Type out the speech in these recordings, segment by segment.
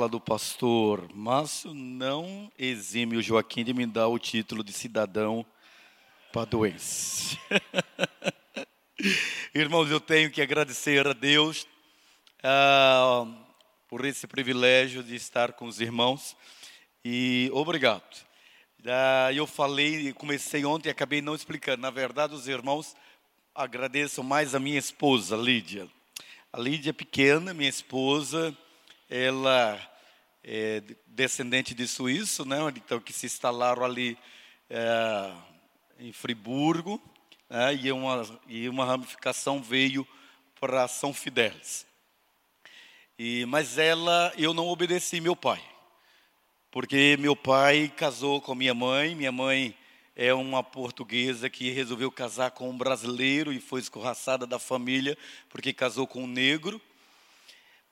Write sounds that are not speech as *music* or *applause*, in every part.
fala do pastor Márcio não exime o Joaquim de me dar o título de cidadão paduense. *laughs* Irmãos, eu tenho que agradecer a Deus ah, por esse privilégio de estar com os irmãos e obrigado. Ah, eu falei, comecei ontem e acabei não explicando. Na verdade, os irmãos agradeço mais a minha esposa, Lídia. A Lídia é pequena, minha esposa, ela é descendente de suíço, né? Então que se instalaram ali é, em Friburgo, né? e uma e uma ramificação veio para São Fidélis. E mas ela, eu não obedeci meu pai, porque meu pai casou com minha mãe, minha mãe é uma portuguesa que resolveu casar com um brasileiro e foi escorraçada da família porque casou com um negro.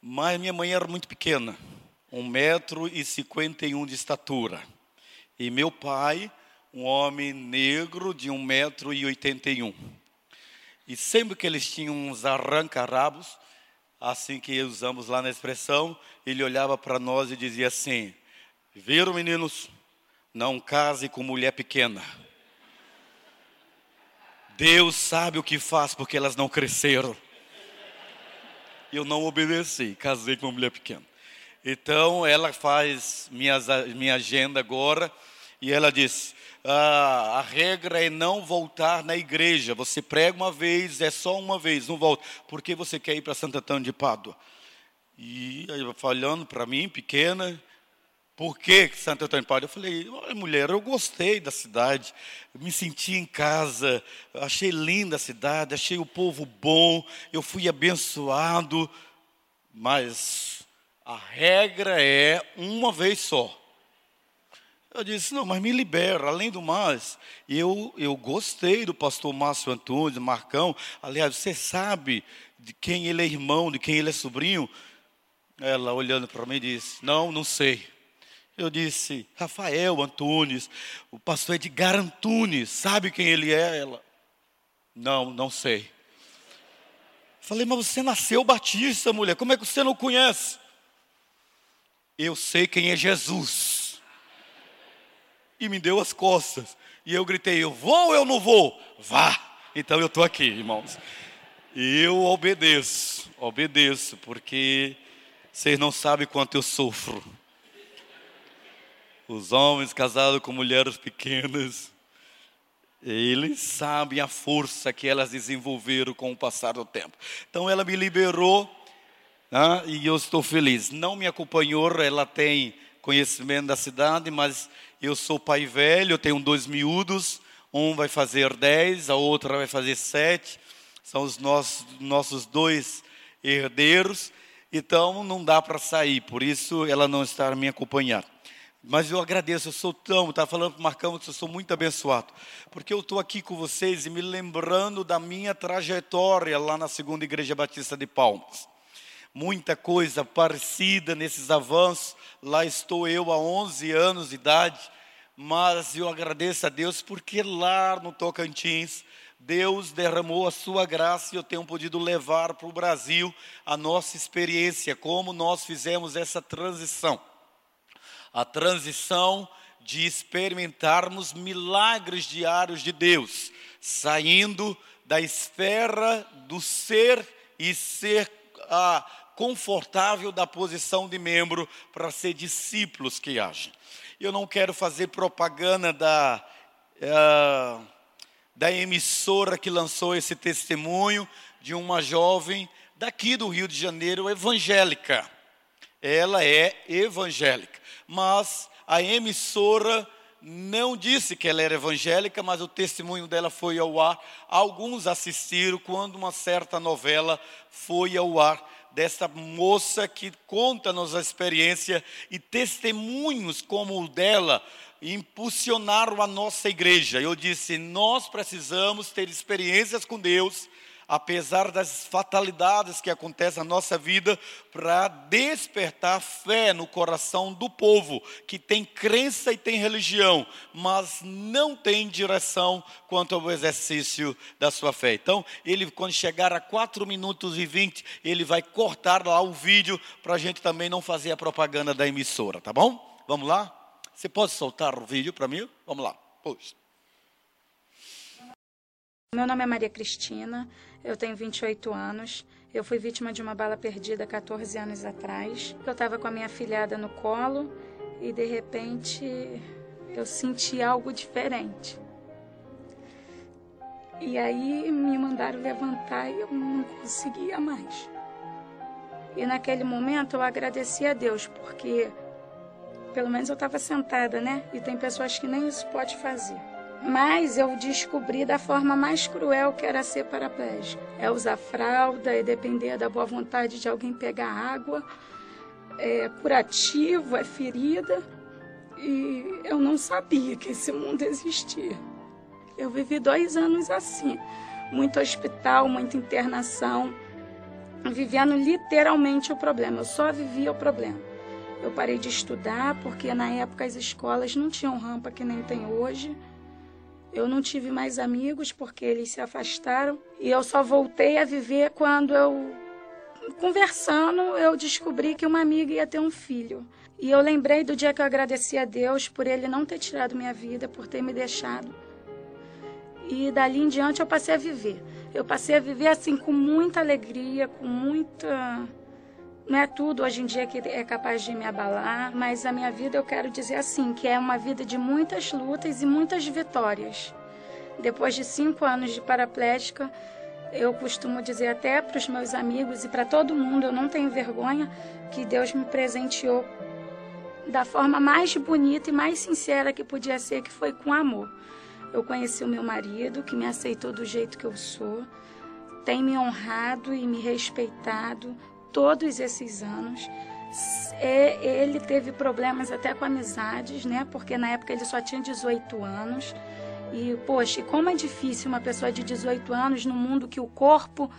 Mas minha mãe era muito pequena, um metro e cinquenta e um de estatura. E meu pai, um homem negro de um metro e oitenta e um. E sempre que eles tinham uns arranca-rabos, assim que usamos lá na expressão, ele olhava para nós e dizia assim: Viram, meninos? Não case com mulher pequena. Deus sabe o que faz porque elas não cresceram. Eu não obedeci, casei com uma mulher pequena. Então ela faz minhas, minha agenda agora e ela diz: ah, a regra é não voltar na igreja. Você prega uma vez, é só uma vez, não volta. Por que você quer ir para Santa Antônio de Pádua? E aí, falando para mim, pequena, por que Santo Antônio Padre? Eu falei, olha mulher, eu gostei da cidade, me senti em casa, achei linda a cidade, achei o povo bom, eu fui abençoado, mas a regra é uma vez só. Eu disse, não, mas me libera, além do mais, eu, eu gostei do pastor Márcio Antunes, Marcão, aliás, você sabe de quem ele é irmão, de quem ele é sobrinho? Ela olhando para mim disse, não, não sei. Eu disse, Rafael Antunes, o pastor Edgar Antunes, sabe quem ele é? Ela, não, não sei. Falei, mas você nasceu batista, mulher, como é que você não conhece? Eu sei quem é Jesus. E me deu as costas. E eu gritei, eu vou ou eu não vou? Vá. Então eu estou aqui, irmãos. E eu obedeço, obedeço, porque vocês não sabem quanto eu sofro os homens casados com mulheres pequenas, eles sabem a força que elas desenvolveram com o passar do tempo. Então ela me liberou né, e eu estou feliz. Não me acompanhou, ela tem conhecimento da cidade, mas eu sou pai velho, eu tenho dois miúdos, um vai fazer dez, a outra vai fazer sete, são os nossos, nossos dois herdeiros, então não dá para sair, por isso ela não está me acompanhando. Mas eu agradeço, eu sou tão, estava falando para o Marcão eu sou muito abençoado, porque eu estou aqui com vocês e me lembrando da minha trajetória lá na segunda Igreja Batista de Palmas. Muita coisa parecida nesses avanços, lá estou eu há 11 anos de idade, mas eu agradeço a Deus porque lá no Tocantins, Deus derramou a sua graça e eu tenho podido levar para o Brasil a nossa experiência, como nós fizemos essa transição. A transição de experimentarmos milagres diários de Deus, saindo da esfera do ser e ser ah, confortável da posição de membro para ser discípulos que agem. Eu não quero fazer propaganda da, ah, da emissora que lançou esse testemunho de uma jovem daqui do Rio de Janeiro, evangélica. Ela é evangélica mas a emissora não disse que ela era evangélica, mas o testemunho dela foi ao ar. Alguns assistiram quando uma certa novela foi ao ar desta moça que conta-nos a experiência e testemunhos como o dela impulsionaram a nossa igreja. Eu disse: nós precisamos ter experiências com Deus apesar das fatalidades que acontecem na nossa vida, para despertar fé no coração do povo que tem crença e tem religião, mas não tem direção quanto ao exercício da sua fé. Então, ele, quando chegar a 4 minutos e 20, ele vai cortar lá o vídeo para a gente também não fazer a propaganda da emissora, tá bom? Vamos lá? Você pode soltar o vídeo para mim? Vamos lá. Pois. Meu nome é Maria Cristina, eu tenho 28 anos. Eu fui vítima de uma bala perdida 14 anos atrás. Eu estava com a minha filhada no colo e de repente eu senti algo diferente. E aí me mandaram levantar e eu não conseguia mais. E naquele momento eu agradeci a Deus, porque pelo menos eu estava sentada, né? E tem pessoas que nem isso pode fazer. Mas eu descobri da forma mais cruel que era ser paraplégico. É usar fralda, é depender da boa vontade de alguém pegar água, é curativo, é ferida. E eu não sabia que esse mundo existia. Eu vivi dois anos assim, muito hospital, muita internação, vivendo literalmente o problema. Eu só vivia o problema. Eu parei de estudar porque na época as escolas não tinham rampa que nem tem hoje. Eu não tive mais amigos porque eles se afastaram e eu só voltei a viver quando eu conversando eu descobri que uma amiga ia ter um filho. E eu lembrei do dia que eu agradeci a Deus por ele não ter tirado minha vida, por ter me deixado. E dali em diante eu passei a viver. Eu passei a viver assim com muita alegria, com muita não é tudo hoje em dia que é capaz de me abalar, mas a minha vida eu quero dizer assim, que é uma vida de muitas lutas e muitas vitórias. Depois de cinco anos de paraplégica, eu costumo dizer até para os meus amigos e para todo mundo, eu não tenho vergonha, que Deus me presenteou da forma mais bonita e mais sincera que podia ser, que foi com amor. Eu conheci o meu marido, que me aceitou do jeito que eu sou, tem me honrado e me respeitado, todos esses anos. Ele teve problemas até com amizades, né? Porque na época ele só tinha 18 anos. E, poxa, como é difícil uma pessoa de 18 anos no mundo que o corpo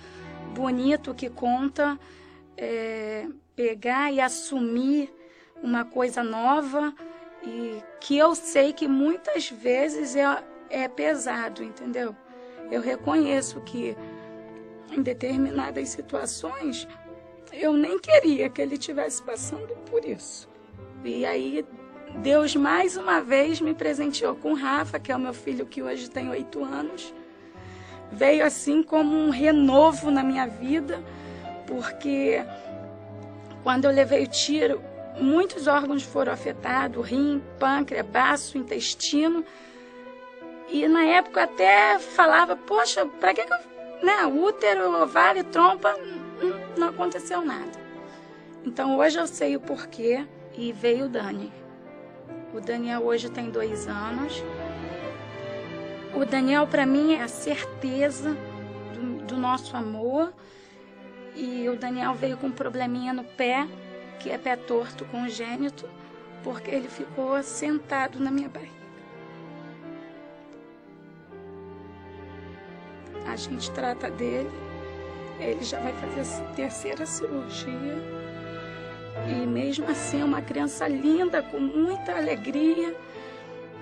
bonito que conta é, pegar e assumir uma coisa nova e que eu sei que muitas vezes é, é pesado, entendeu? Eu reconheço que em determinadas situações eu nem queria que ele tivesse passando por isso. E aí Deus mais uma vez me presenteou com Rafa, que é o meu filho que hoje tem oito anos. Veio assim como um renovo na minha vida, porque quando eu levei o tiro, muitos órgãos foram afetados, rim, pâncreas, baço, intestino. E na época até falava, poxa, para que, que eu, né, útero, ovário, trompa, não aconteceu nada. Então hoje eu sei o porquê e veio o Dani. O Daniel hoje tem dois anos. O Daniel para mim é a certeza do, do nosso amor. E o Daniel veio com um probleminha no pé, que é pé torto congênito, porque ele ficou sentado na minha barriga. A gente trata dele ele já vai fazer a terceira cirurgia. E mesmo assim é uma criança linda, com muita alegria.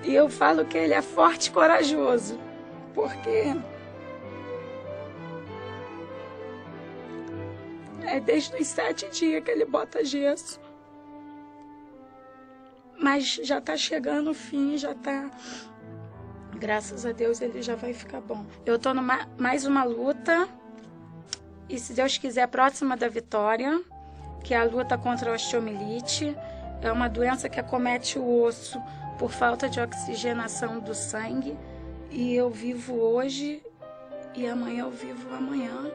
E eu falo que ele é forte e corajoso, porque é desde os sete dias que ele bota gesso. Mas já está chegando o fim, já está. Graças a Deus ele já vai ficar bom. Eu estou numa mais uma luta e, se Deus quiser, próxima da vitória, que é a luta contra a osteomielite. É uma doença que acomete o osso por falta de oxigenação do sangue. E eu vivo hoje e amanhã eu vivo amanhã.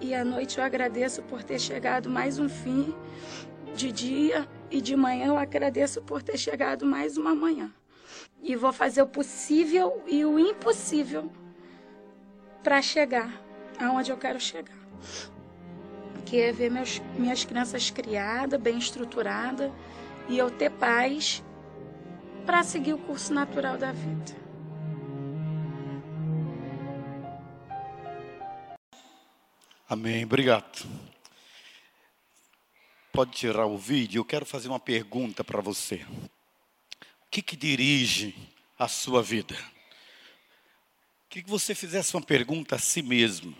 E à noite eu agradeço por ter chegado mais um fim de dia e de manhã eu agradeço por ter chegado mais uma manhã. E vou fazer o possível e o impossível para chegar aonde eu quero chegar. Que é ver meus, minhas crianças criadas, bem estruturadas e eu ter paz para seguir o curso natural da vida. Amém, obrigado. Pode tirar o vídeo, eu quero fazer uma pergunta para você. O que, que dirige a sua vida? Queria que você fizesse uma pergunta a si mesmo.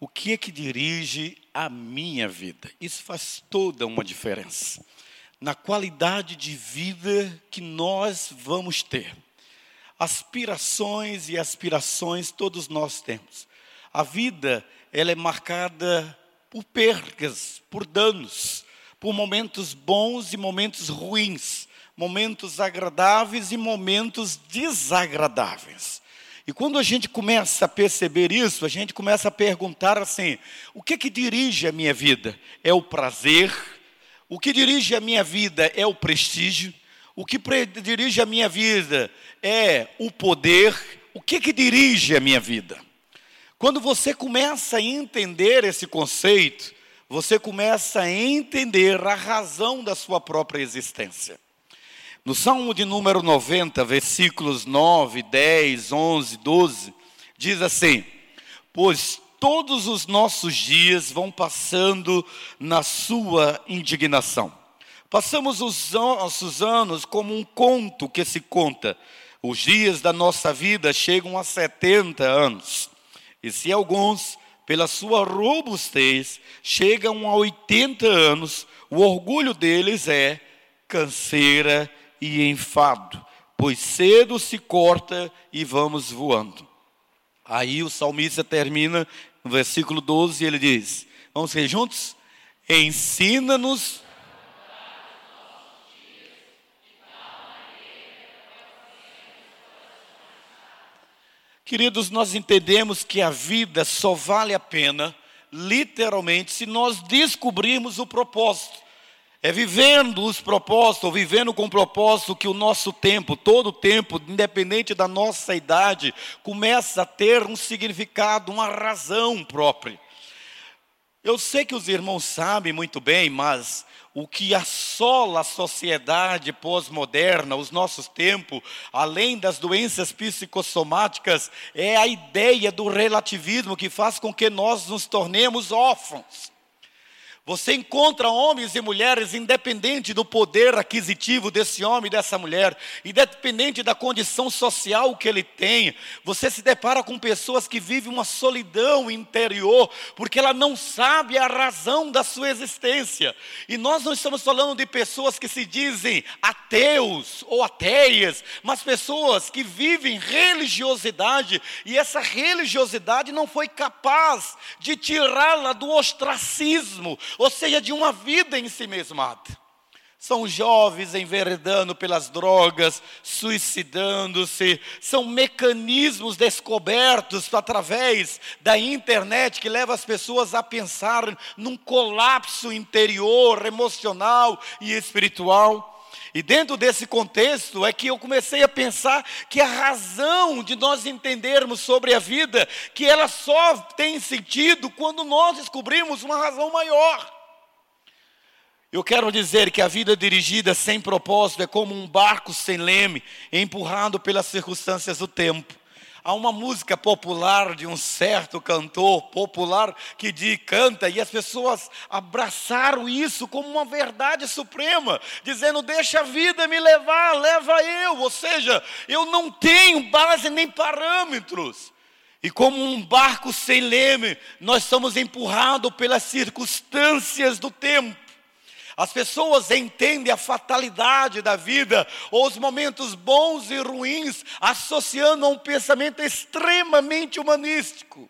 O que é que dirige a minha vida? Isso faz toda uma diferença na qualidade de vida que nós vamos ter. Aspirações e aspirações todos nós temos. A vida, ela é marcada por percas, por danos, por momentos bons e momentos ruins, momentos agradáveis e momentos desagradáveis. E quando a gente começa a perceber isso, a gente começa a perguntar assim: o que que dirige a minha vida? É o prazer? O que dirige a minha vida é o prestígio? O que dirige a minha vida é o poder? O que que dirige a minha vida? Quando você começa a entender esse conceito, você começa a entender a razão da sua própria existência. No Salmo de número 90, versículos 9, 10, 11, 12, diz assim: Pois todos os nossos dias vão passando na sua indignação. Passamos os nossos anos como um conto que se conta. Os dias da nossa vida chegam a 70 anos. E se alguns, pela sua robustez, chegam a 80 anos, o orgulho deles é canseira e enfado, pois cedo se corta e vamos voando. Aí o salmista termina no versículo 12 ele diz: Vamos ser juntos? Ensina-nos. Queridos, nós entendemos que a vida só vale a pena, literalmente, se nós descobrirmos o propósito. É vivendo os propósitos, ou vivendo com propósito que o nosso tempo, todo o tempo, independente da nossa idade, começa a ter um significado, uma razão própria. Eu sei que os irmãos sabem muito bem, mas o que assola a sociedade pós-moderna, os nossos tempos, além das doenças psicossomáticas, é a ideia do relativismo que faz com que nós nos tornemos órfãos. Você encontra homens e mulheres, independente do poder aquisitivo desse homem e dessa mulher, independente da condição social que ele tem, você se depara com pessoas que vivem uma solidão interior, porque ela não sabe a razão da sua existência. E nós não estamos falando de pessoas que se dizem ateus ou ateias, mas pessoas que vivem religiosidade, e essa religiosidade não foi capaz de tirá-la do ostracismo ou seja, de uma vida em si mesmada. São jovens enveredando pelas drogas, suicidando-se, são mecanismos descobertos através da internet que leva as pessoas a pensar num colapso interior, emocional e espiritual. E dentro desse contexto é que eu comecei a pensar que a razão de nós entendermos sobre a vida, que ela só tem sentido quando nós descobrimos uma razão maior. Eu quero dizer que a vida dirigida sem propósito é como um barco sem leme, empurrado pelas circunstâncias do tempo. Há uma música popular de um certo cantor popular que diz, canta e as pessoas abraçaram isso como uma verdade suprema, dizendo: Deixa a vida me levar, leva eu. Ou seja, eu não tenho base nem parâmetros. E como um barco sem leme, nós somos empurrados pelas circunstâncias do tempo. As pessoas entendem a fatalidade da vida, ou os momentos bons e ruins, associando a um pensamento extremamente humanístico.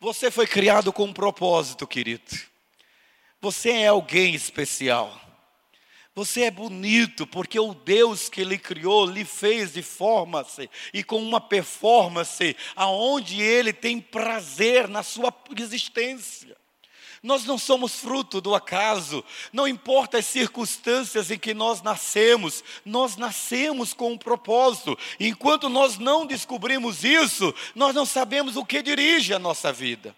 Você foi criado com um propósito, querido. Você é alguém especial. Você é bonito porque o Deus que lhe criou lhe fez de forma e com uma performance aonde ele tem prazer na sua existência. Nós não somos fruto do acaso, não importa as circunstâncias em que nós nascemos, nós nascemos com um propósito. Enquanto nós não descobrimos isso, nós não sabemos o que dirige a nossa vida.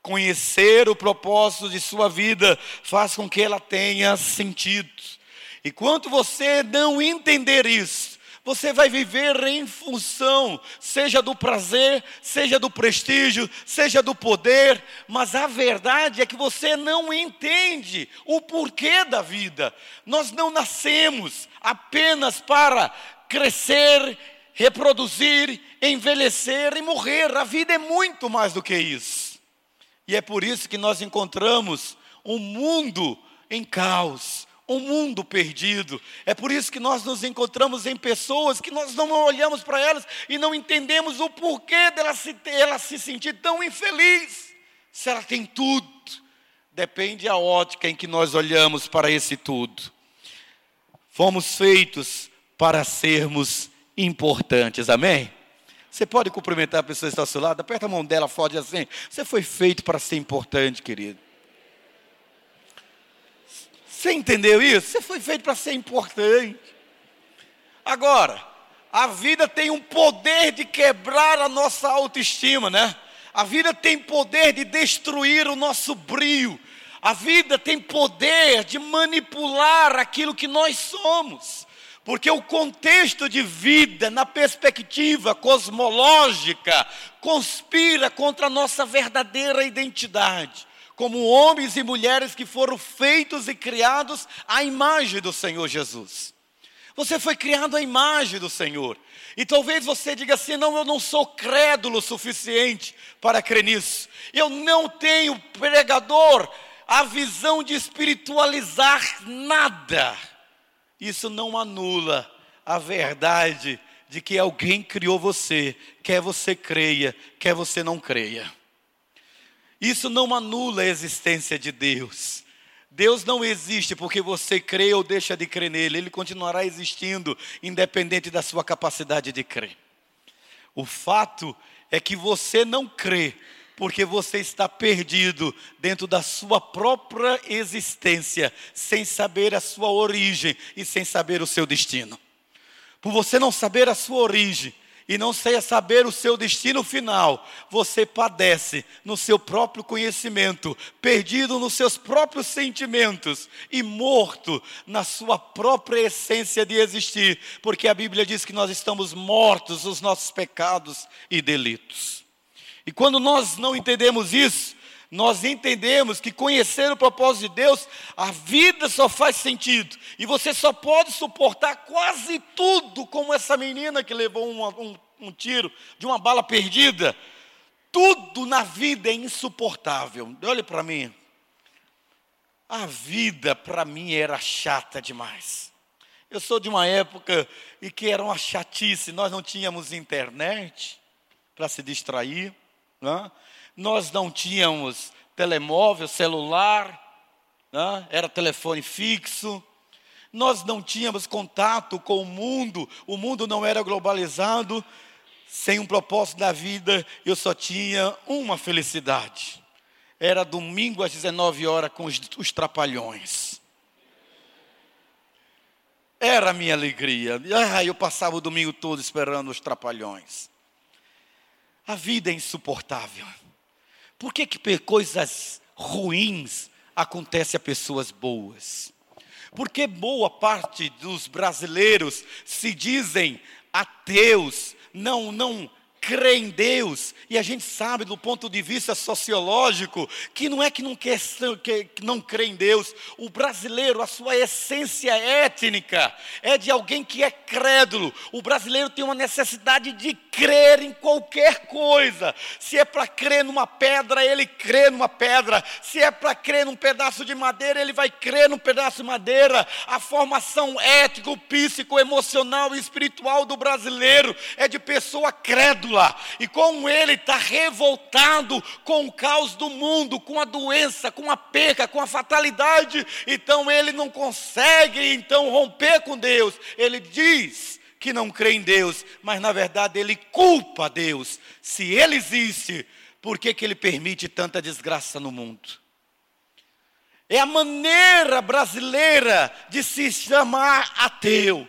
Conhecer o propósito de sua vida faz com que ela tenha sentido. E quando você não entender isso, Você vai viver em função, seja do prazer, seja do prestígio, seja do poder, mas a verdade é que você não entende o porquê da vida. Nós não nascemos apenas para crescer, reproduzir, envelhecer e morrer. A vida é muito mais do que isso. E é por isso que nós encontramos um mundo em caos, um mundo perdido. É por isso que nós nos encontramos em pessoas que nós não olhamos para elas e não entendemos o porquê dela se, ela se sentir tão infeliz. Se ela tem tudo, depende a ótica em que nós olhamos para esse tudo. Fomos feitos para sermos importantes, amém? Você pode cumprimentar a pessoa que está ao seu lado, aperta a mão dela, forte assim. Você foi feito para ser importante, querido. Você entendeu isso? Você foi feito para ser importante. Agora, a vida tem um poder de quebrar a nossa autoestima, né? A vida tem poder de destruir o nosso brilho. A vida tem poder de manipular aquilo que nós somos. Porque o contexto de vida, na perspectiva cosmológica, conspira contra a nossa verdadeira identidade como homens e mulheres que foram feitos e criados à imagem do Senhor Jesus. Você foi criado à imagem do Senhor. E talvez você diga assim: não, eu não sou crédulo o suficiente para crer nisso. Eu não tenho, pregador, a visão de espiritualizar nada. Isso não anula a verdade de que alguém criou você, quer você creia, quer você não creia. Isso não anula a existência de Deus. Deus não existe porque você crê ou deixa de crer nele, ele continuará existindo, independente da sua capacidade de crer. O fato é que você não crê, porque você está perdido dentro da sua própria existência, sem saber a sua origem e sem saber o seu destino. Por você não saber a sua origem, e não sei saber o seu destino final, você padece no seu próprio conhecimento, perdido nos seus próprios sentimentos e morto na sua própria essência de existir, porque a Bíblia diz que nós estamos mortos nos nossos pecados e delitos. E quando nós não entendemos isso, nós entendemos que conhecer o propósito de Deus, a vida só faz sentido. E você só pode suportar quase tudo, como essa menina que levou uma, um, um tiro de uma bala perdida. Tudo na vida é insuportável. Olhe para mim. A vida para mim era chata demais. Eu sou de uma época em que era uma chatice, nós não tínhamos internet para se distrair. Né? Nós não tínhamos telemóvel, celular, né? era telefone fixo, nós não tínhamos contato com o mundo, o mundo não era globalizado, sem um propósito da vida, eu só tinha uma felicidade. Era domingo às 19 horas com os, os trapalhões. Era a minha alegria. Ah, eu passava o domingo todo esperando os trapalhões. A vida é insuportável. Por que, que coisas ruins acontecem a pessoas boas? Porque boa parte dos brasileiros se dizem ateus, não, não crê em Deus, e a gente sabe do ponto de vista sociológico que não é que não, quer, que não crê em Deus, o brasileiro, a sua essência étnica é de alguém que é crédulo. O brasileiro tem uma necessidade de crer em qualquer coisa. Se é para crer numa pedra, ele crê numa pedra. Se é para crer num pedaço de madeira, ele vai crer num pedaço de madeira. A formação ético, psíquico, emocional e espiritual do brasileiro é de pessoa crédula e com ele está revoltado com o caos do mundo, com a doença, com a perca, com a fatalidade. Então ele não consegue então romper com Deus. Ele diz que não crê em Deus, mas na verdade ele culpa Deus. Se ele existe, por que, que ele permite tanta desgraça no mundo? É a maneira brasileira de se chamar ateu.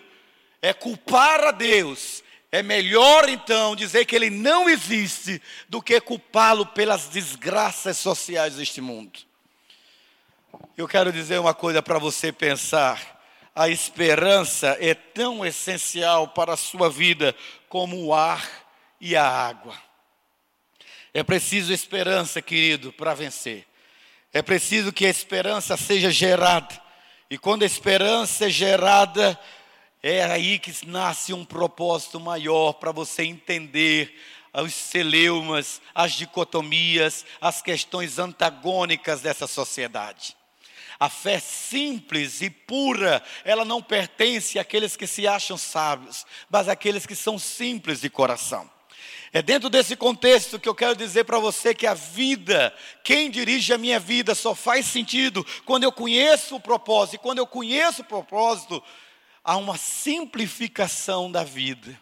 É culpar a Deus é melhor então dizer que ele não existe do que culpá-lo pelas desgraças sociais deste mundo. Eu quero dizer uma coisa para você pensar. A esperança é tão essencial para a sua vida como o ar e a água. É preciso esperança, querido, para vencer. É preciso que a esperança seja gerada. E quando a esperança é gerada, é aí que nasce um propósito maior para você entender os celeumas, as dicotomias, as questões antagônicas dessa sociedade. A fé simples e pura, ela não pertence àqueles que se acham sábios, mas àqueles que são simples de coração. É dentro desse contexto que eu quero dizer para você que a vida, quem dirige a minha vida, só faz sentido quando eu conheço o propósito. E quando eu conheço o propósito, há uma simplificação da vida.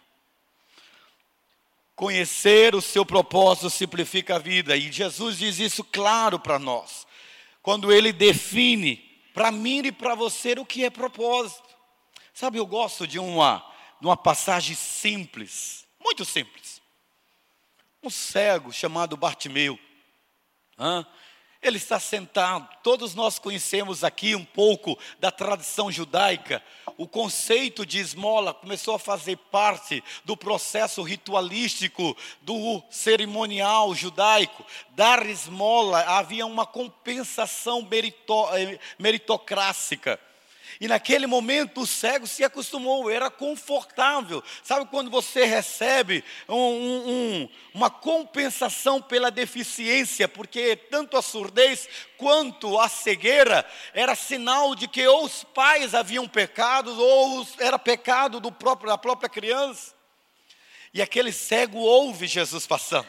Conhecer o seu propósito simplifica a vida, e Jesus diz isso claro para nós quando ele define para mim e para você o que é propósito. Sabe, eu gosto de uma, de uma passagem simples, muito simples. Um cego chamado Bartimeu. Hã? Ele está sentado. Todos nós conhecemos aqui um pouco da tradição judaica. O conceito de esmola começou a fazer parte do processo ritualístico do cerimonial judaico. Dar esmola havia uma compensação merito, eh, meritocrática. E naquele momento o cego se acostumou, era confortável. Sabe quando você recebe um, um, uma compensação pela deficiência, porque tanto a surdez quanto a cegueira era sinal de que ou os pais haviam pecado, ou era pecado do próprio, da própria criança. E aquele cego ouve Jesus passando.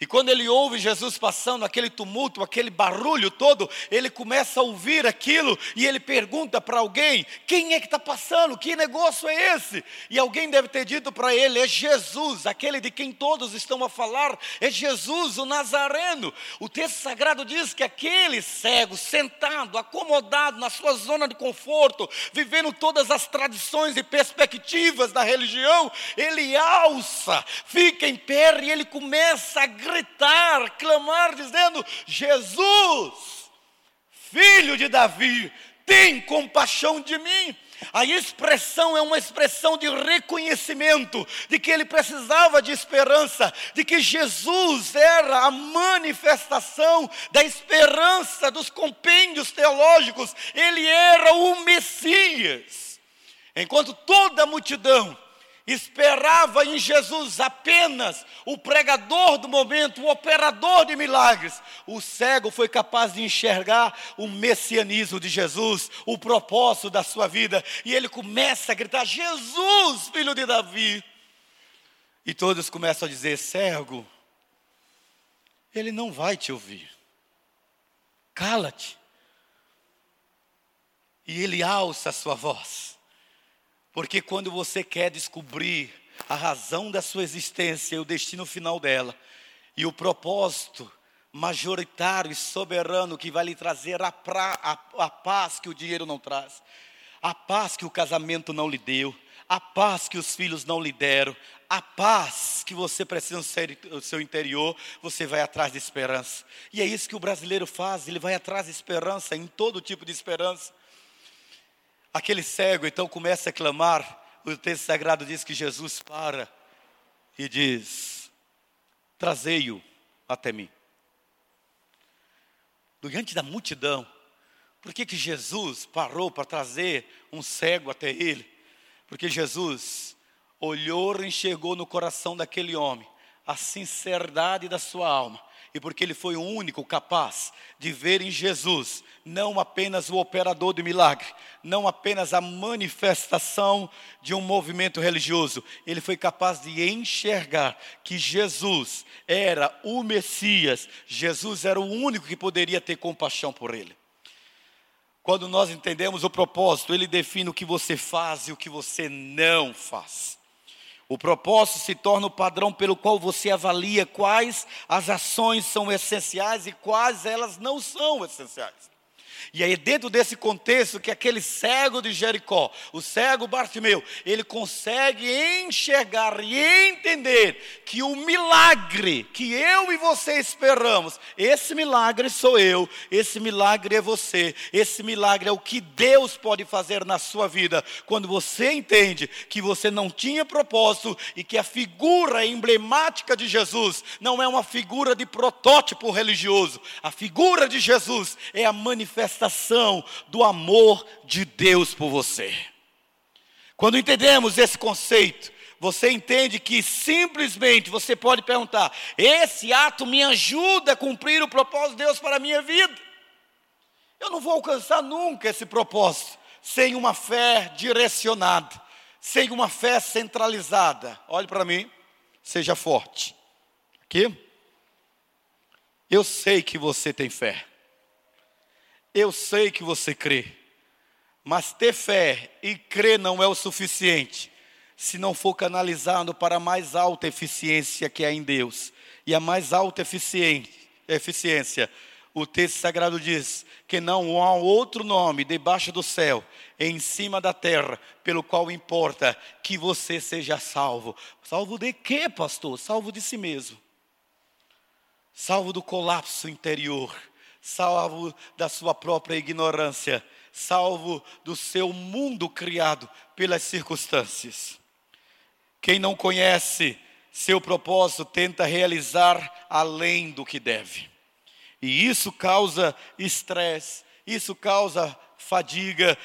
E quando ele ouve Jesus passando, aquele tumulto, aquele barulho todo, ele começa a ouvir aquilo e ele pergunta para alguém: quem é que está passando? Que negócio é esse? E alguém deve ter dito para ele: é Jesus, aquele de quem todos estão a falar, é Jesus, o Nazareno. O texto sagrado diz que aquele cego, sentado, acomodado na sua zona de conforto, vivendo todas as tradições e perspectivas da religião, ele alça, fica em pé e ele começa a gritar, clamar, dizendo: Jesus, filho de Davi, tem compaixão de mim. A expressão é uma expressão de reconhecimento de que ele precisava de esperança, de que Jesus era a manifestação da esperança dos compêndios teológicos, ele era o Messias. Enquanto toda a multidão esperava em Jesus apenas o pregador do momento, o operador de milagres. O cego foi capaz de enxergar o messianismo de Jesus, o propósito da sua vida, e ele começa a gritar: Jesus, filho de Davi. E todos começam a dizer: cego, ele não vai te ouvir. Cala-te. E ele alça a sua voz. Porque quando você quer descobrir a razão da sua existência e o destino final dela, e o propósito majoritário e soberano que vai lhe trazer a, pra, a, a paz que o dinheiro não traz, a paz que o casamento não lhe deu, a paz que os filhos não lhe deram, a paz que você precisa no seu interior, você vai atrás de esperança. E é isso que o brasileiro faz, ele vai atrás de esperança, em todo tipo de esperança. Aquele cego então começa a clamar. O texto sagrado diz que Jesus para e diz: Trazei-o até mim. Diante da multidão, por que, que Jesus parou para trazer um cego até ele? Porque Jesus olhou e enxergou no coração daquele homem a sinceridade da sua alma e porque ele foi o único capaz de ver em Jesus não apenas o operador de milagre, não apenas a manifestação de um movimento religioso, ele foi capaz de enxergar que Jesus era o Messias, Jesus era o único que poderia ter compaixão por ele. Quando nós entendemos o propósito, ele define o que você faz e o que você não faz. O propósito se torna o padrão pelo qual você avalia quais as ações são essenciais e quais elas não são essenciais. E aí, dentro desse contexto, que aquele cego de Jericó, o cego Bartimeu, ele consegue enxergar e entender que o milagre que eu e você esperamos, esse milagre sou eu, esse milagre é você, esse milagre é o que Deus pode fazer na sua vida, quando você entende que você não tinha propósito e que a figura emblemática de Jesus não é uma figura de protótipo religioso, a figura de Jesus é a manifestação manifestação do amor de Deus por você. Quando entendemos esse conceito, você entende que simplesmente você pode perguntar: esse ato me ajuda a cumprir o propósito de Deus para a minha vida? Eu não vou alcançar nunca esse propósito sem uma fé direcionada, sem uma fé centralizada. Olhe para mim, seja forte. Aqui. Eu sei que você tem fé. Eu sei que você crê, mas ter fé e crer não é o suficiente se não for canalizado para a mais alta eficiência que há em Deus. E a mais alta eficiência, o texto sagrado diz que não há outro nome debaixo do céu, em cima da terra, pelo qual importa que você seja salvo. Salvo de quê, pastor? Salvo de si mesmo. Salvo do colapso interior salvo da sua própria ignorância, salvo do seu mundo criado pelas circunstâncias. Quem não conhece seu propósito tenta realizar além do que deve. E isso causa estresse, isso causa fadiga,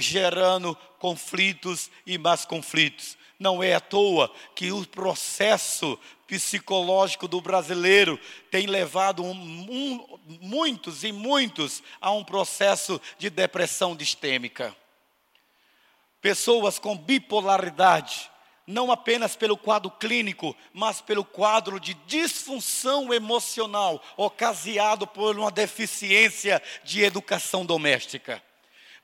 gerando conflitos e mais conflitos. Não é à toa que o processo psicológico do brasileiro tem levado um, um, muitos e muitos a um processo de depressão distêmica. Pessoas com bipolaridade, não apenas pelo quadro clínico, mas pelo quadro de disfunção emocional ocasionado por uma deficiência de educação doméstica.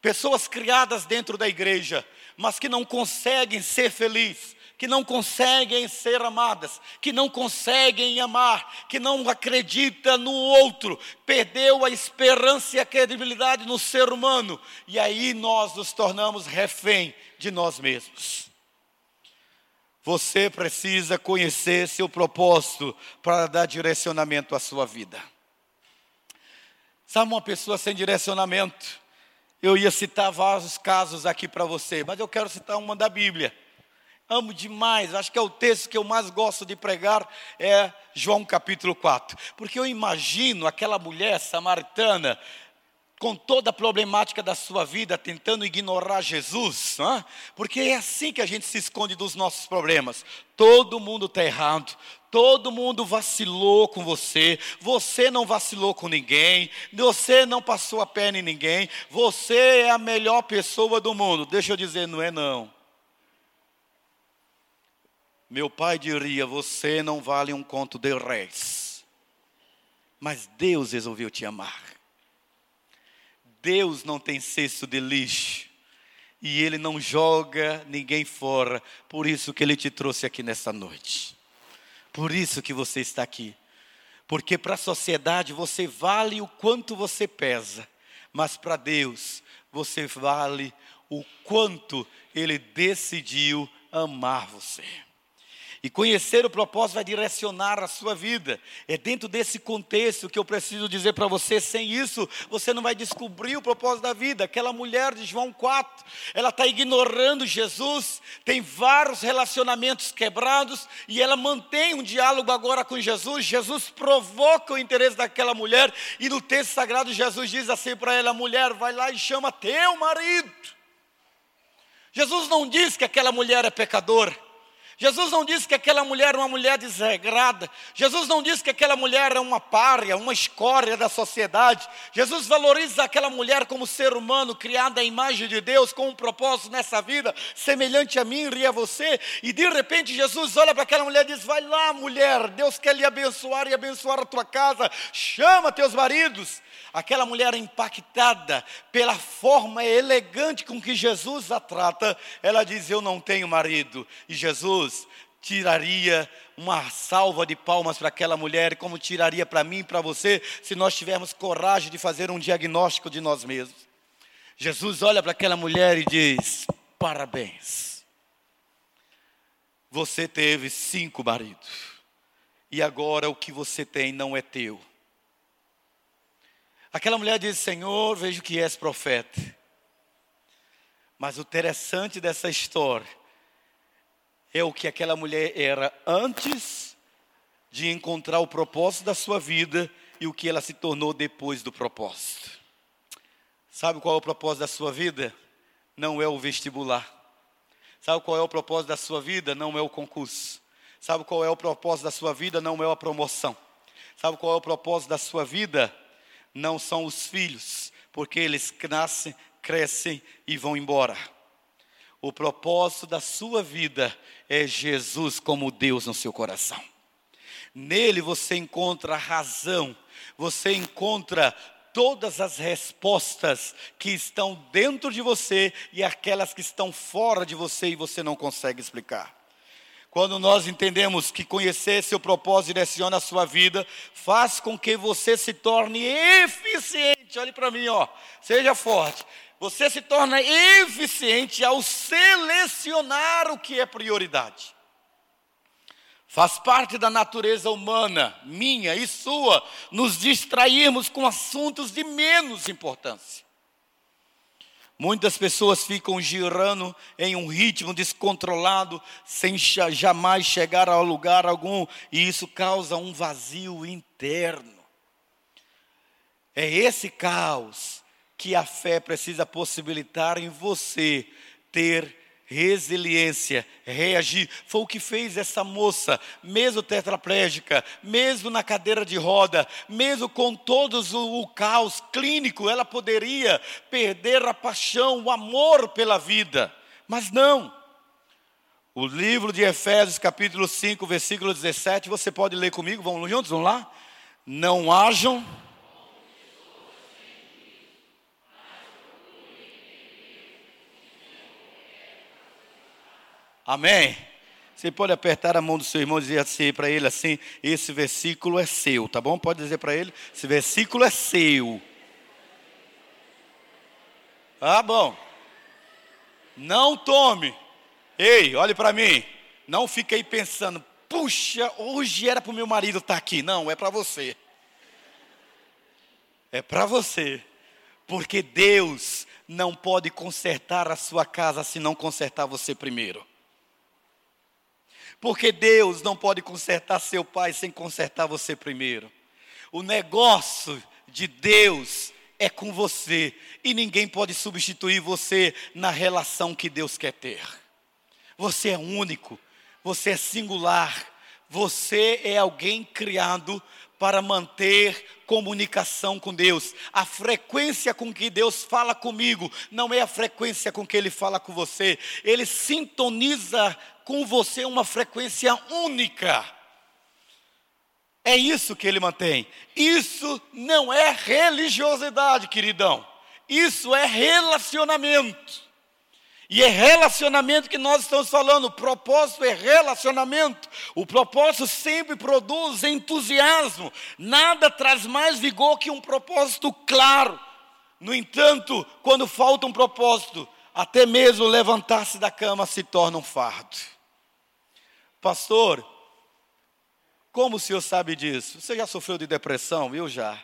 Pessoas criadas dentro da igreja, mas que não conseguem ser felizes, que não conseguem ser amadas, que não conseguem amar, que não acredita no outro, perdeu a esperança e a credibilidade no ser humano, e aí nós nos tornamos refém de nós mesmos. Você precisa conhecer seu propósito para dar direcionamento à sua vida. Sabe uma pessoa sem direcionamento? Eu ia citar vários casos aqui para você, mas eu quero citar uma da Bíblia. Amo demais, acho que é o texto que eu mais gosto de pregar, é João capítulo 4. Porque eu imagino aquela mulher samaritana, com toda a problemática da sua vida, tentando ignorar Jesus, é? porque é assim que a gente se esconde dos nossos problemas. Todo mundo está errado, Todo mundo vacilou com você, você não vacilou com ninguém, você não passou a perna em ninguém, você é a melhor pessoa do mundo. Deixa eu dizer, não é não. Meu pai diria: você não vale um conto de réis. Mas Deus resolveu te amar. Deus não tem cesto de lixo. E Ele não joga ninguém fora. Por isso que Ele te trouxe aqui nessa noite. Por isso que você está aqui. Porque para a sociedade você vale o quanto você pesa, mas para Deus você vale o quanto Ele decidiu amar você. E conhecer o propósito vai direcionar a sua vida. É dentro desse contexto que eu preciso dizer para você: sem isso, você não vai descobrir o propósito da vida. Aquela mulher de João 4, ela está ignorando Jesus, tem vários relacionamentos quebrados e ela mantém um diálogo agora com Jesus. Jesus provoca o interesse daquela mulher e no texto sagrado, Jesus diz assim para ela: mulher, vai lá e chama teu marido. Jesus não diz que aquela mulher é pecadora. Jesus não disse que aquela mulher era uma mulher desregrada. Jesus não disse que aquela mulher era uma párea, uma escória da sociedade. Jesus valoriza aquela mulher como ser humano, criada à imagem de Deus, com um propósito nessa vida, semelhante a mim e a você. E de repente Jesus olha para aquela mulher e diz: Vai lá, mulher, Deus quer lhe abençoar e abençoar a tua casa. Chama teus maridos. Aquela mulher impactada pela forma elegante com que Jesus a trata, ela diz: Eu não tenho marido. E Jesus, tiraria uma salva de palmas para aquela mulher, como tiraria para mim e para você, se nós tivermos coragem de fazer um diagnóstico de nós mesmos. Jesus olha para aquela mulher e diz: Parabéns, você teve cinco maridos, e agora o que você tem não é teu. Aquela mulher diz: Senhor, vejo que és profeta. Mas o interessante dessa história é o que aquela mulher era antes de encontrar o propósito da sua vida e o que ela se tornou depois do propósito. Sabe qual é o propósito da sua vida? Não é o vestibular. Sabe qual é o propósito da sua vida? Não é o concurso. Sabe qual é o propósito da sua vida? Não é a promoção. Sabe qual é o propósito da sua vida? Não são os filhos, porque eles nascem, crescem e vão embora. O propósito da sua vida é Jesus como Deus no seu coração. Nele você encontra razão, você encontra todas as respostas que estão dentro de você e aquelas que estão fora de você e você não consegue explicar. Quando nós entendemos que conhecer seu propósito direciona a sua vida, faz com que você se torne eficiente. Olhe para mim, ó. Seja forte você se torna eficiente ao selecionar o que é prioridade. Faz parte da natureza humana, minha e sua, nos distrairmos com assuntos de menos importância. Muitas pessoas ficam girando em um ritmo descontrolado, sem jamais chegar a lugar algum, e isso causa um vazio interno. É esse caos que a fé precisa possibilitar em você ter resiliência, reagir. Foi o que fez essa moça, mesmo tetraplégica, mesmo na cadeira de roda, mesmo com todos o, o caos clínico, ela poderia perder a paixão, o amor pela vida. Mas não. O livro de Efésios, capítulo 5, versículo 17, você pode ler comigo, vamos juntos, vamos lá? Não hajam Amém? Você pode apertar a mão do seu irmão e dizer assim para ele assim: esse versículo é seu, tá bom? Pode dizer para ele: esse versículo é seu. Ah, bom. Não tome. Ei, olhe para mim. Não fique aí pensando, puxa, hoje era para o meu marido estar tá aqui. Não, é para você. É para você. Porque Deus não pode consertar a sua casa se não consertar você primeiro. Porque Deus não pode consertar seu pai sem consertar você primeiro. O negócio de Deus é com você e ninguém pode substituir você na relação que Deus quer ter. Você é único, você é singular, você é alguém criado para manter comunicação com Deus. A frequência com que Deus fala comigo não é a frequência com que Ele fala com você. Ele sintoniza com você uma frequência única. É isso que Ele mantém. Isso não é religiosidade, queridão. Isso é relacionamento. E é relacionamento que nós estamos falando. O propósito é relacionamento. O propósito sempre produz entusiasmo. Nada traz mais vigor que um propósito claro. No entanto, quando falta um propósito, até mesmo levantar-se da cama se torna um fardo. Pastor, como o senhor sabe disso? Você já sofreu de depressão? Eu já.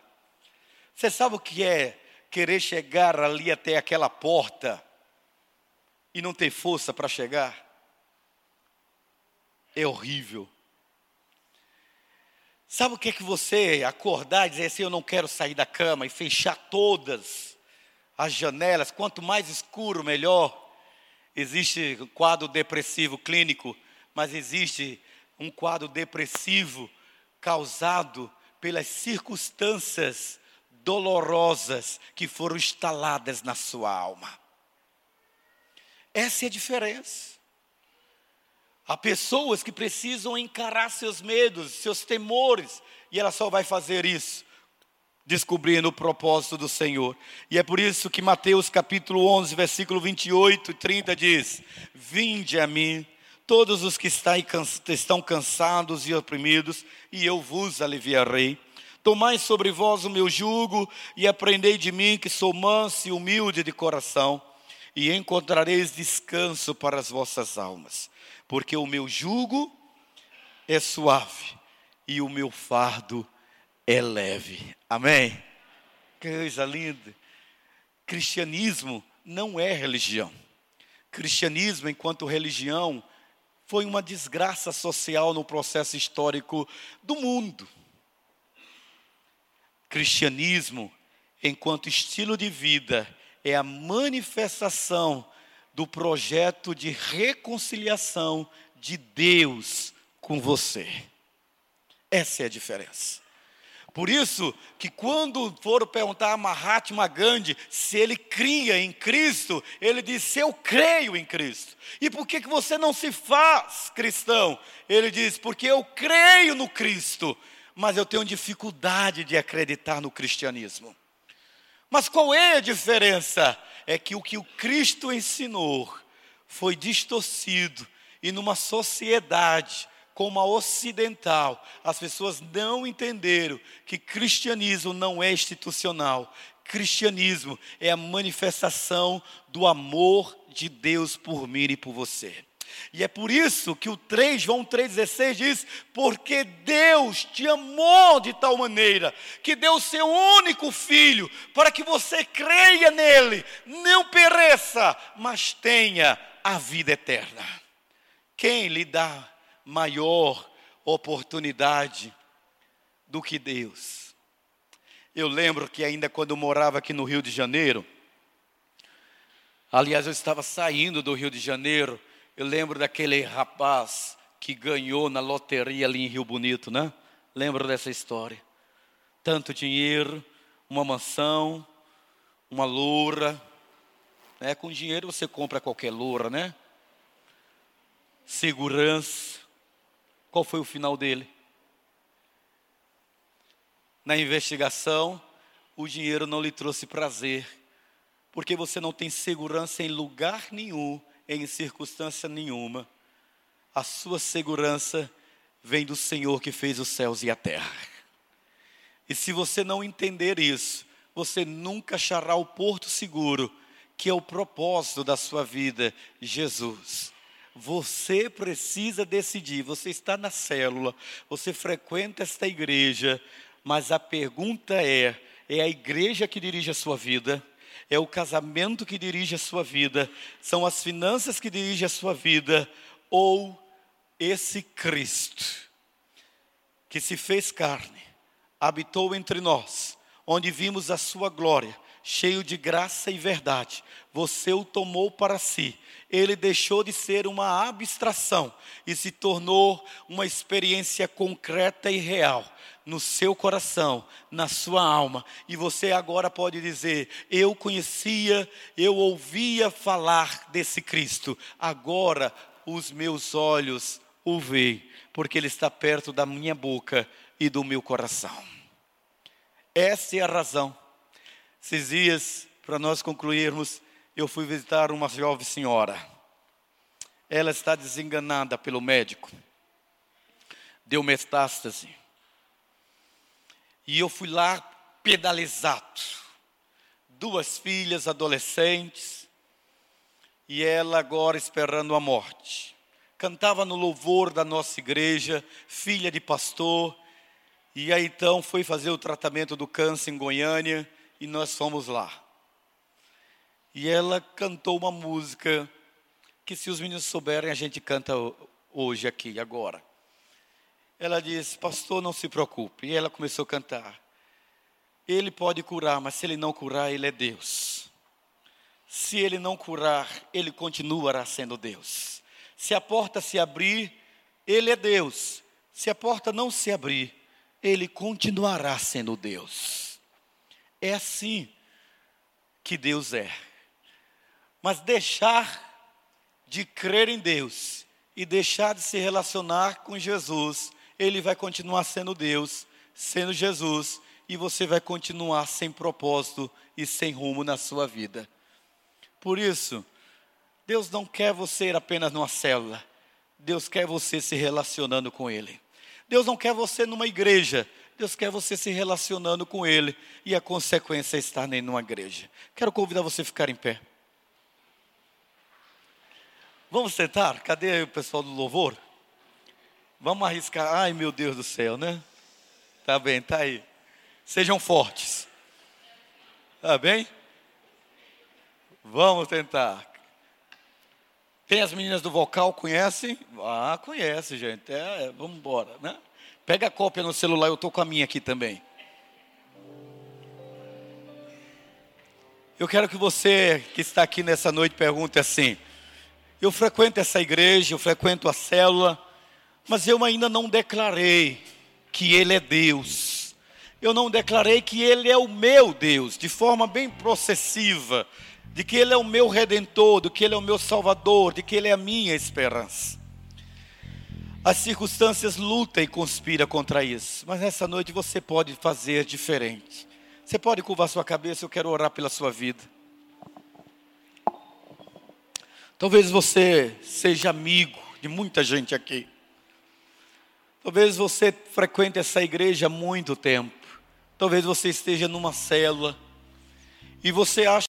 Você sabe o que é querer chegar ali até aquela porta e não ter força para chegar, é horrível. Sabe o que é que você acordar e dizer assim: eu não quero sair da cama e fechar todas as janelas, quanto mais escuro, melhor. Existe um quadro depressivo clínico, mas existe um quadro depressivo causado pelas circunstâncias dolorosas que foram instaladas na sua alma. Essa é a diferença. Há pessoas que precisam encarar seus medos, seus temores, e ela só vai fazer isso descobrindo o propósito do Senhor. E é por isso que Mateus capítulo 11, versículo 28 e 30 diz: Vinde a mim todos os que estão cansados e oprimidos, e eu vos aliviarei. Tomai sobre vós o meu jugo e aprendei de mim, que sou manso e humilde de coração, e encontrareis descanso para as vossas almas, porque o meu jugo é suave e o meu fardo é leve. Amém? Que coisa linda. Cristianismo não é religião. Cristianismo, enquanto religião, foi uma desgraça social no processo histórico do mundo. Cristianismo, enquanto estilo de vida, é a manifestação do projeto de reconciliação de Deus com você. Essa é a diferença. Por isso que quando foram perguntar a Mahatma Gandhi se ele cria em Cristo, ele disse: Eu creio em Cristo. E por que, que você não se faz cristão? Ele diz: Porque eu creio no Cristo, mas eu tenho dificuldade de acreditar no cristianismo. Mas qual é a diferença? É que o que o Cristo ensinou foi distorcido e numa sociedade como a ocidental, as pessoas não entenderam que cristianismo não é institucional. Cristianismo é a manifestação do amor de Deus por mim e por você. E é por isso que o 3, João 3,16 diz: Porque Deus te amou de tal maneira, que deu seu único filho, para que você creia nele, não pereça, mas tenha a vida eterna. Quem lhe dá maior oportunidade do que Deus. Eu lembro que ainda quando eu morava aqui no Rio de Janeiro, aliás, eu estava saindo do Rio de Janeiro, eu lembro daquele rapaz que ganhou na loteria ali em Rio Bonito, né? Lembro dessa história. Tanto dinheiro, uma mansão, uma loura. Né? Com dinheiro você compra qualquer loura, né? Segurança. Qual foi o final dele? Na investigação, o dinheiro não lhe trouxe prazer, porque você não tem segurança em lugar nenhum, em circunstância nenhuma. A sua segurança vem do Senhor que fez os céus e a terra. E se você não entender isso, você nunca achará o porto seguro, que é o propósito da sua vida, Jesus. Você precisa decidir. Você está na célula, você frequenta esta igreja, mas a pergunta é: é a igreja que dirige a sua vida? É o casamento que dirige a sua vida? São as finanças que dirigem a sua vida? Ou esse Cristo que se fez carne, habitou entre nós, onde vimos a sua glória, cheio de graça e verdade, você o tomou para si ele deixou de ser uma abstração e se tornou uma experiência concreta e real no seu coração, na sua alma. E você agora pode dizer: Eu conhecia, eu ouvia falar desse Cristo, agora os meus olhos o veem, porque ele está perto da minha boca e do meu coração. Essa é a razão. Esses dias, para nós concluirmos, eu fui visitar uma jovem senhora. Ela está desenganada pelo médico. Deu metástase. E eu fui lá pedalizado. Duas filhas adolescentes. E ela agora esperando a morte. Cantava no louvor da nossa igreja, filha de pastor. E aí então foi fazer o tratamento do câncer em Goiânia e nós fomos lá. E ela cantou uma música que, se os meninos souberem, a gente canta hoje aqui, agora. Ela disse: Pastor, não se preocupe. E ela começou a cantar. Ele pode curar, mas se ele não curar, ele é Deus. Se ele não curar, ele continuará sendo Deus. Se a porta se abrir, ele é Deus. Se a porta não se abrir, ele continuará sendo Deus. É assim que Deus é. Mas deixar de crer em Deus e deixar de se relacionar com Jesus, ele vai continuar sendo Deus, sendo Jesus, e você vai continuar sem propósito e sem rumo na sua vida. Por isso, Deus não quer você ir apenas numa célula. Deus quer você se relacionando com Ele. Deus não quer você numa igreja, Deus quer você se relacionando com Ele e a consequência é estar numa igreja. Quero convidar você a ficar em pé. Vamos sentar? Cadê o pessoal do louvor? Vamos arriscar. Ai, meu Deus do céu, né? Tá bem, tá aí. Sejam fortes. Tá bem? Vamos tentar. Tem as meninas do vocal, conhecem? Ah, conhece, gente. É, vamos embora, né? Pega a cópia no celular, eu estou com a minha aqui também. Eu quero que você que está aqui nessa noite pergunte assim: eu frequento essa igreja, eu frequento a célula, mas eu ainda não declarei que Ele é Deus. Eu não declarei que Ele é o meu Deus, de forma bem processiva, de que Ele é o meu redentor, de que Ele é o meu salvador, de que Ele é a minha esperança. As circunstâncias lutam e conspiram contra isso, mas nessa noite você pode fazer diferente. Você pode curvar sua cabeça, eu quero orar pela sua vida. Talvez você seja amigo de muita gente aqui. Talvez você frequente essa igreja há muito tempo. Talvez você esteja numa célula e você acha